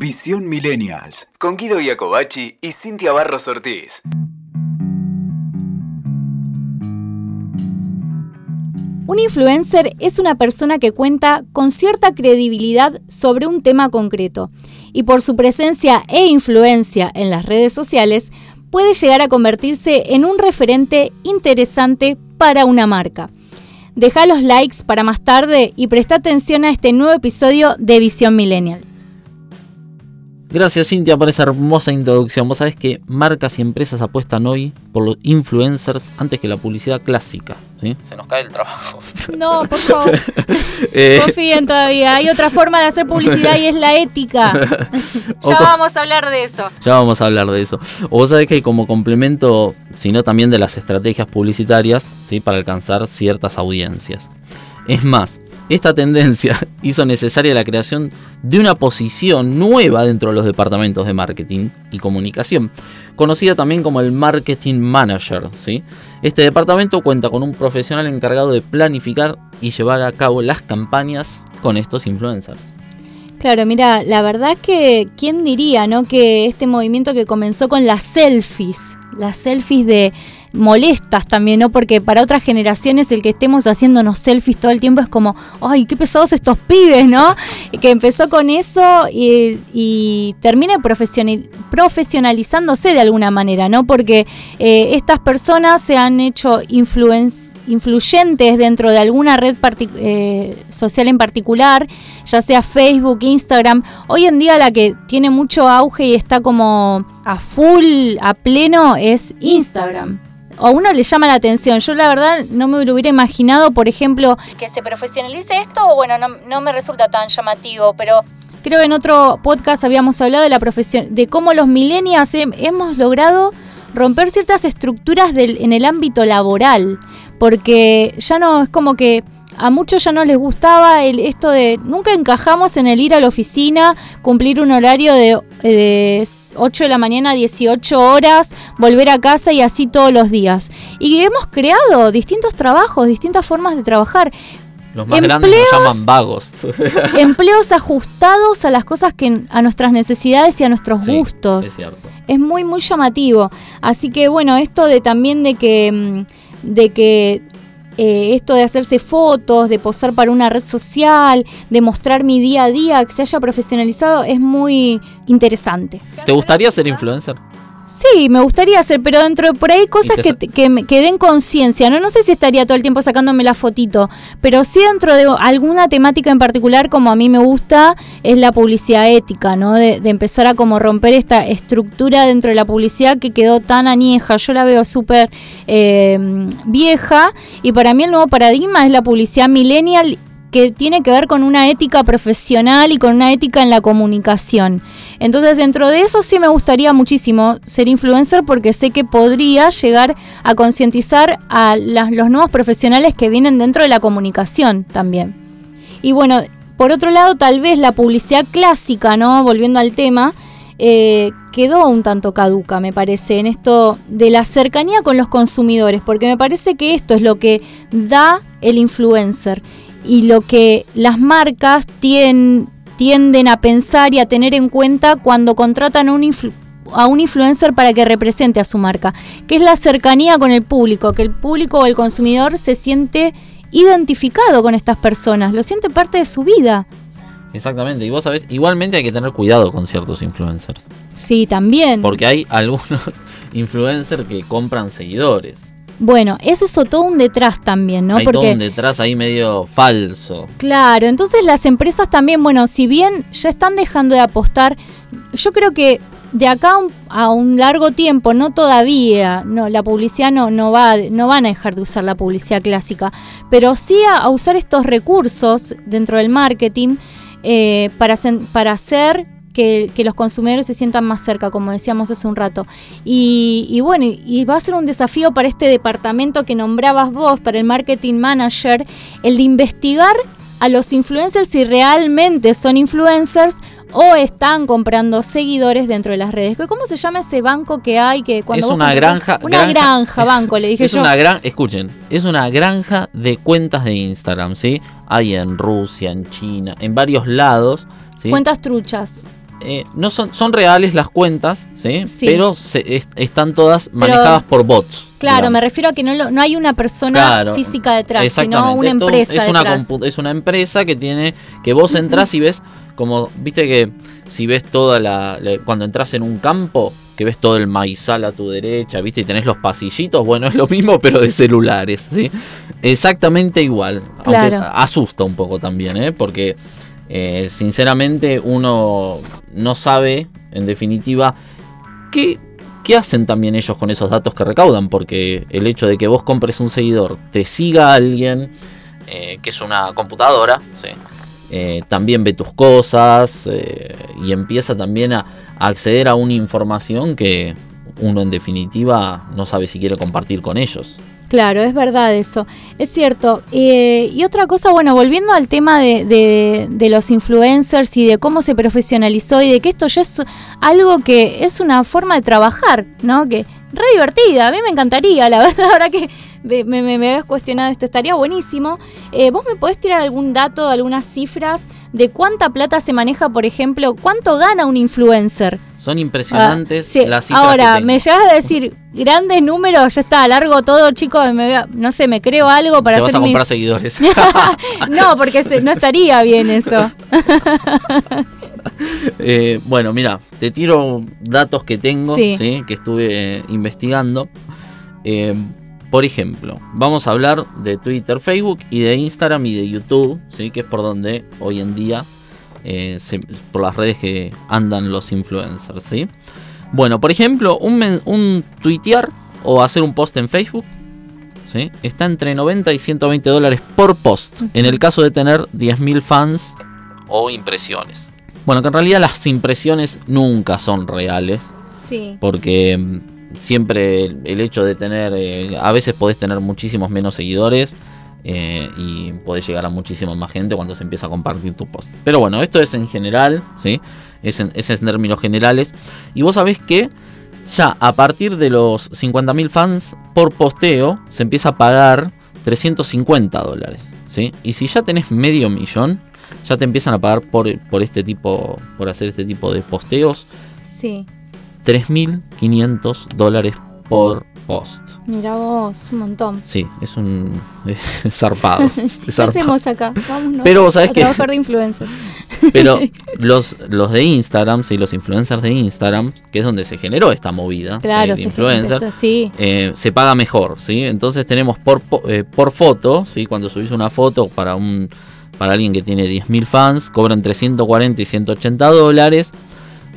Visión Millennials. Con Guido Iacobacci y Cintia Barros Ortiz. Un influencer es una persona que cuenta con cierta credibilidad sobre un tema concreto y por su presencia e influencia en las redes sociales puede llegar a convertirse en un referente interesante para una marca. Deja los likes para más tarde y presta atención a este nuevo episodio de Visión Millennial. Gracias Cintia por esa hermosa introducción. Vos sabés que marcas y empresas apuestan hoy por los influencers antes que la publicidad clásica. ¿sí? Se nos cae el trabajo. No, por favor. eh, Confíen todavía. Hay otra forma de hacer publicidad y es la ética. ya vamos a hablar de eso. Ya vamos a hablar de eso. O vos sabés que como complemento, sino también de las estrategias publicitarias, ¿sí? para alcanzar ciertas audiencias. Es más, esta tendencia hizo necesaria la creación de una posición nueva dentro de los departamentos de marketing y comunicación, conocida también como el Marketing Manager. ¿sí? Este departamento cuenta con un profesional encargado de planificar y llevar a cabo las campañas con estos influencers. Claro, mira, la verdad que, ¿quién diría, no? Que este movimiento que comenzó con las selfies, las selfies de molestas también, ¿no? Porque para otras generaciones el que estemos haciéndonos selfies todo el tiempo es como, ay, qué pesados estos pibes, ¿no? Que empezó con eso y, y termina profesionalizándose de alguna manera, ¿no? Porque eh, estas personas se han hecho influyentes dentro de alguna red eh, social en particular, ya sea Facebook, Instagram. Hoy en día la que tiene mucho auge y está como a full, a pleno, es Instagram a uno le llama la atención. Yo la verdad no me lo hubiera imaginado, por ejemplo, que se profesionalice esto, bueno, no, no me resulta tan llamativo, pero creo que en otro podcast habíamos hablado de la profesión, de cómo los millennials hemos logrado romper ciertas estructuras del, en el ámbito laboral, porque ya no es como que a muchos ya no les gustaba el, esto de nunca encajamos en el ir a la oficina, cumplir un horario de, 8 de la mañana a 18 horas, volver a casa y así todos los días. Y hemos creado distintos trabajos, distintas formas de trabajar. Los más grandes nos llaman vagos. empleos ajustados a las cosas que a nuestras necesidades y a nuestros gustos. Es cierto. Es muy muy llamativo. Así que bueno, esto de también de que mm, de que eh, esto de hacerse fotos, de posar para una red social, de mostrar mi día a día, que se haya profesionalizado, es muy interesante. ¿Te gustaría ser influencer? Sí, me gustaría hacer, pero dentro de por ahí cosas que, que, den conciencia. ¿no? no sé si estaría todo el tiempo sacándome la fotito, pero sí dentro de alguna temática en particular, como a mí me gusta, es la publicidad ética, ¿no? De, empezar a como romper esta estructura dentro de la publicidad que quedó tan añeja. Yo la veo súper eh, vieja y para mí el nuevo paradigma es la publicidad millennial que tiene que ver con una ética profesional y con una ética en la comunicación. Entonces dentro de eso sí me gustaría muchísimo ser influencer porque sé que podría llegar a concientizar a los nuevos profesionales que vienen dentro de la comunicación también. Y bueno, por otro lado tal vez la publicidad clásica, ¿no? Volviendo al tema, eh, quedó un tanto caduca, me parece, en esto de la cercanía con los consumidores, porque me parece que esto es lo que da el influencer y lo que las marcas tienen, tienden a pensar y a tener en cuenta cuando contratan a un, a un influencer para que represente a su marca, que es la cercanía con el público, que el público o el consumidor se siente identificado con estas personas, lo siente parte de su vida. Exactamente, y vos sabés, igualmente hay que tener cuidado con ciertos influencers. Sí, también. Porque hay algunos influencers que compran seguidores. Bueno, eso es todo un detrás también, ¿no? Hay todo un detrás ahí medio falso. Claro, entonces las empresas también, bueno, si bien ya están dejando de apostar, yo creo que de acá a un largo tiempo, no todavía, no, la publicidad no, no, va, no van a dejar de usar la publicidad clásica, pero sí a, usar estos recursos dentro del marketing eh, para, para hacer que, los consumidores se sientan más cerca, como decíamos hace un rato. Y, bueno, y va a ser un desafío para este departamento que nombrabas vos, para el marketing manager, el de investigar a los influencers si realmente son influencers o están comprando seguidores dentro de las redes. ¿Cómo se llama ese banco que hay que cuando es una granja, una granja, banco le dije es una gran, escuchen, es una granja de cuentas de Instagram, ¿sí? Hay en Rusia, en China, en varios lados, Cuentas truchas. Eh, no son, son reales las cuentas, ¿sí? Pero están todas manejadas por bots. Claro, me refiero a que no, no hay una persona física detrás, sino una empresa es Una es una empresa que tiene, que vos entras y ves, como, viste que si ves toda la, cuando entras en un campo, que ves todo el maizal a tu derecha, viste, y tenés los pasillitos, bueno, es lo mismo, pero de celulares, ¿sí? Exactamente igual. Aunque asusta un poco también, ¿eh? Porque eh, sinceramente uno no sabe, en definitiva, qué, qué hacen también ellos con esos datos que recaudan, porque el hecho de que vos compres un seguidor, te siga alguien eh, que es una computadora, eh, también ve tus cosas y empieza también a, acceder a una información que uno en definitiva no sabe si quiere compartir con ellos. Claro, es verdad eso. Es cierto. Eh, y otra cosa, bueno, volviendo al tema de, de, los influencers y de cómo se profesionalizó y de que esto ya es algo que es una forma de trabajar, ¿no? Que re divertida, a mí me encantaría, la verdad, ahora que me, me, habías cuestionado esto, estaría buenísimo. Eh, ¿Vos me podés tirar algún dato, algunas cifras de cuánta plata se maneja, por ejemplo, cuánto gana un influencer? Son impresionantes ah, las cifras. Ahora, me llegas a decir grandes números, ya está, largo todo, chicos, no sé, me creo algo para Te vas a comprar seguidores. no, porque no estaría bien eso. Eh, bueno, mira, te tiro datos que tengo, sí. que estuve eh, investigando. Eh, por ejemplo, vamos a hablar de Twitter, Facebook y de Instagram y de YouTube, ¿sí? que es por donde hoy en día, eh, por las redes que andan los influencers. ¿sí? Bueno, por ejemplo, un, un tuitear o hacer un post en Facebook ¿sí? está entre 90 y 120 dólares por post, en el caso de tener 10.000 fans o impresiones. Bueno, que en realidad las impresiones nunca son reales. Sí. Porque mm, siempre el, hecho de tener, eh, a veces podés tener muchísimos menos seguidores eh, y podés llegar a muchísima más gente cuando se empieza a compartir tu post. Pero bueno, esto es en general, ¿sí? Es en, es en términos generales. Y vos sabés que ya a partir de los 50.000 fans por posteo se empieza a pagar 350 dólares. ¿sí? Y si ya tenés medio millón, ya te empiezan a pagar por, por este tipo, por hacer este tipo de posteos. Sí. 3.500 dólares por post. Mira vos, un montón. Sí, es un zarpado. ¿Qué hacemos acá? Vámonos Pero vos sabés que. de influencer. Pero los, los de Instagram, sí, los influencers de Instagram, que es donde se generó esta movida claro, de influencer, sí. Eh, se paga mejor, ¿sí? Entonces tenemos por, eh, por foto, ¿sí? Cuando subís una foto para un para alguien que tiene 10.000 fans, cobran 340 y 180 dólares.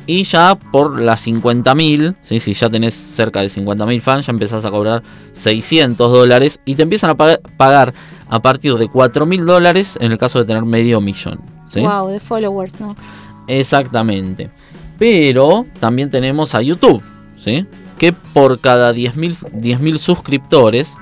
Y ya por las 50.000, ¿sí? si ya tenés cerca de 50.000 fans, ya empezás a cobrar 600 dólares y te empiezan a pagar a partir de 4.000 dólares en el caso de tener medio millón. Wow, de followers, ¿no? Exactamente. Pero también tenemos a YouTube, ¿sí? que por cada 10.000 suscriptores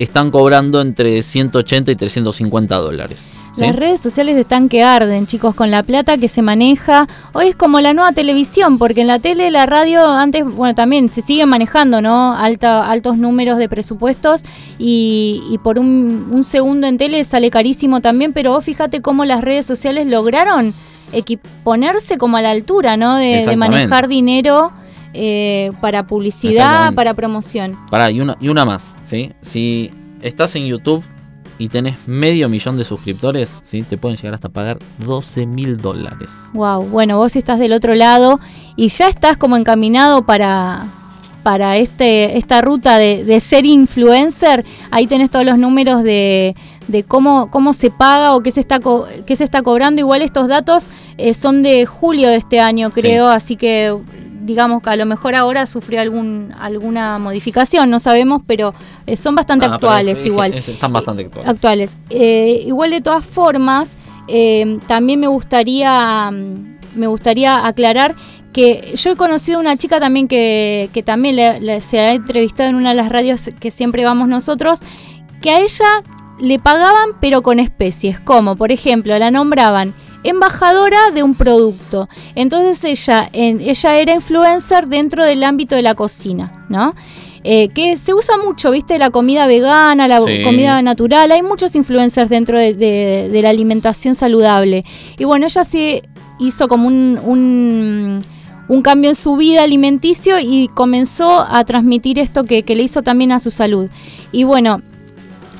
están cobrando entre 180 y 350 dólares. Las redes sociales están que arden, chicos, con la plata que se maneja. Hoy es como la nueva televisión, porque en la tele, la radio, antes, bueno, también se siguen manejando, ¿no? Alta, altos números de presupuestos y, por un, segundo en tele sale carísimo también, pero vos fíjate cómo las redes sociales lograron ponerse como a la altura, ¿no? De, manejar dinero. Eh, para publicidad, para promoción. Para y una, y una más, ¿sí? Si estás en YouTube y tenés medio millón de suscriptores, ¿sí? te pueden llegar hasta pagar 12 mil dólares. Wow, bueno, vos estás del otro lado y ya estás como encaminado para, para este, esta ruta de, ser influencer, ahí tenés todos los números de, de cómo, cómo se paga o qué se está, qué se está cobrando. Igual estos datos eh, son de julio de este año, creo, así que digamos que a lo mejor ahora sufrió algún, alguna modificación, no sabemos, pero eh, son bastante ah, actuales igual. están bastante actuales. actuales. Eh, igual de todas formas, eh, también me gustaría, mm, me gustaría aclarar que yo he conocido una chica también que, que también se ha entrevistado en una de las radios que siempre vamos nosotros, que a ella le pagaban pero con especies, como por ejemplo la nombraban embajadora de un producto. Entonces ella, ella era influencer dentro del ámbito de la cocina, ¿no? Eh, que se usa mucho, ¿viste? La comida vegana, la comida natural. Hay muchos influencers dentro de, la alimentación saludable. Y bueno, ella sí hizo como un, un cambio en su vida alimenticio y comenzó a transmitir esto que, le hizo también a su salud. Y bueno,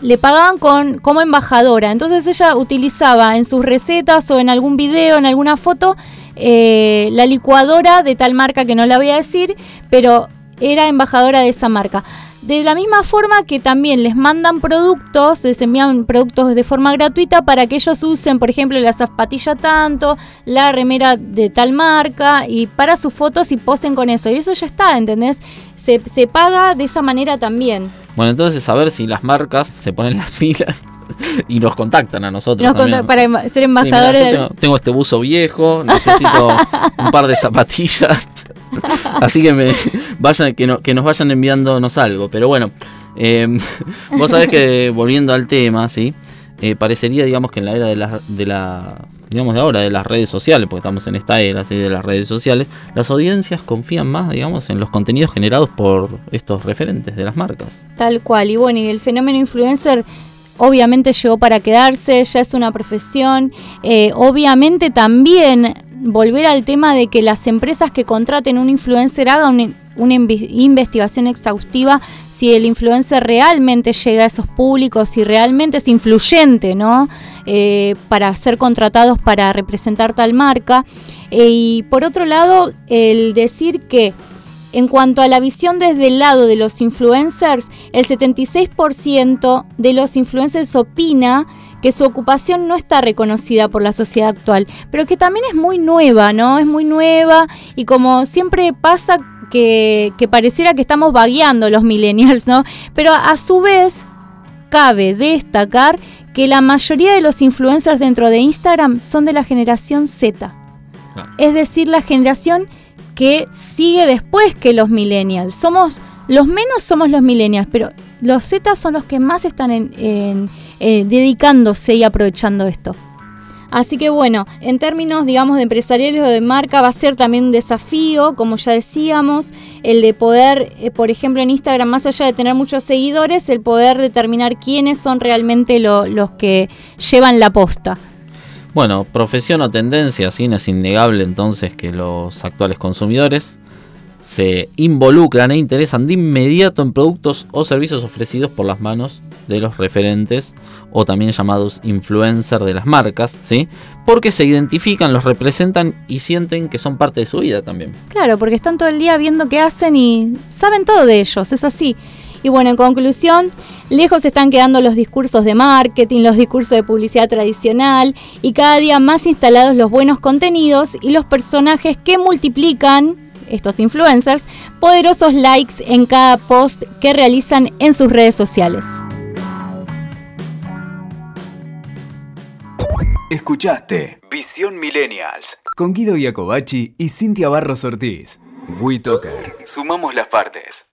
le pagaban con, como embajadora. Entonces ella utilizaba en sus recetas o en algún video, en alguna foto, eh, la licuadora de tal marca que no la voy a decir, pero era embajadora de esa marca. De la misma forma que también les mandan productos, les envían productos de forma gratuita para que ellos usen, por ejemplo, la zapatilla tanto, la remera de tal marca y para sus fotos y posen con eso. Y eso ya está, ¿entendés? Se, se paga de esa manera también. Bueno, entonces a ver si las marcas se ponen las pilas y nos contactan a nosotros. Nos para ser embajadores. tengo, este buzo viejo, necesito un par de zapatillas. Así que me vayan, que, nos vayan enviándonos algo. Pero bueno, em, vos sabés que volviendo al tema, ¿sí? Eh, parecería, digamos, que en la era de la, de la, digamos, de ahora, de las redes sociales, porque estamos en esta era, ¿sí? de las redes sociales, las audiencias confían más, digamos, en los contenidos generados por estos referentes de las marcas. Tal cual, y bueno, y el fenómeno influencer obviamente llegó para quedarse, ya es una profesión, eh, obviamente también volver al tema de que las empresas que contraten un influencer hagan una investigación exhaustiva si el influencer realmente llega a esos públicos, si realmente es influyente, ¿no? Eh, para ser contratados para representar tal marca. Eh, y por otro lado, el decir que en cuanto a la visión desde el lado de los influencers, el 76% de los influencers opina que su ocupación no está reconocida por la sociedad actual, pero que también es muy nueva, ¿no? Es muy nueva y como siempre pasa que, pareciera que estamos vagueando los millennials, ¿no? Pero a su vez cabe destacar que la mayoría de los influencers dentro de Instagram son de la generación Z. Es decir, la generación que sigue después que los millennials. Somos los menos somos los millennials, pero los Z son los que más están eh, dedicándose y aprovechando esto. Así que bueno, en términos, digamos, de empresariales o de marca, va a ser también un desafío, como ya decíamos, el de poder, eh, por ejemplo, en Instagram, más allá de tener muchos seguidores, el poder determinar quiénes son realmente los que llevan la posta. Bueno, profesión o tendencia, sí, es innegable entonces que los actuales consumidores se involucran e interesan de inmediato en productos o servicios ofrecidos por las manos de los referentes o también llamados influencers de las marcas, ¿sí? Porque se identifican, los representan y sienten que son parte de su vida también. Claro, porque están todo el día viendo qué hacen y saben todo de ellos, es así. Y bueno, en conclusión, lejos están quedando los discursos de marketing, los discursos de publicidad tradicional y cada día más instalados los buenos contenidos y los personajes que multiplican estos influencers, poderosos likes en cada post que realizan en sus redes sociales. Escuchaste Visión Millennials con Guido Iacobacci y Cintia Barros Ortiz. WeToker. Sumamos las partes.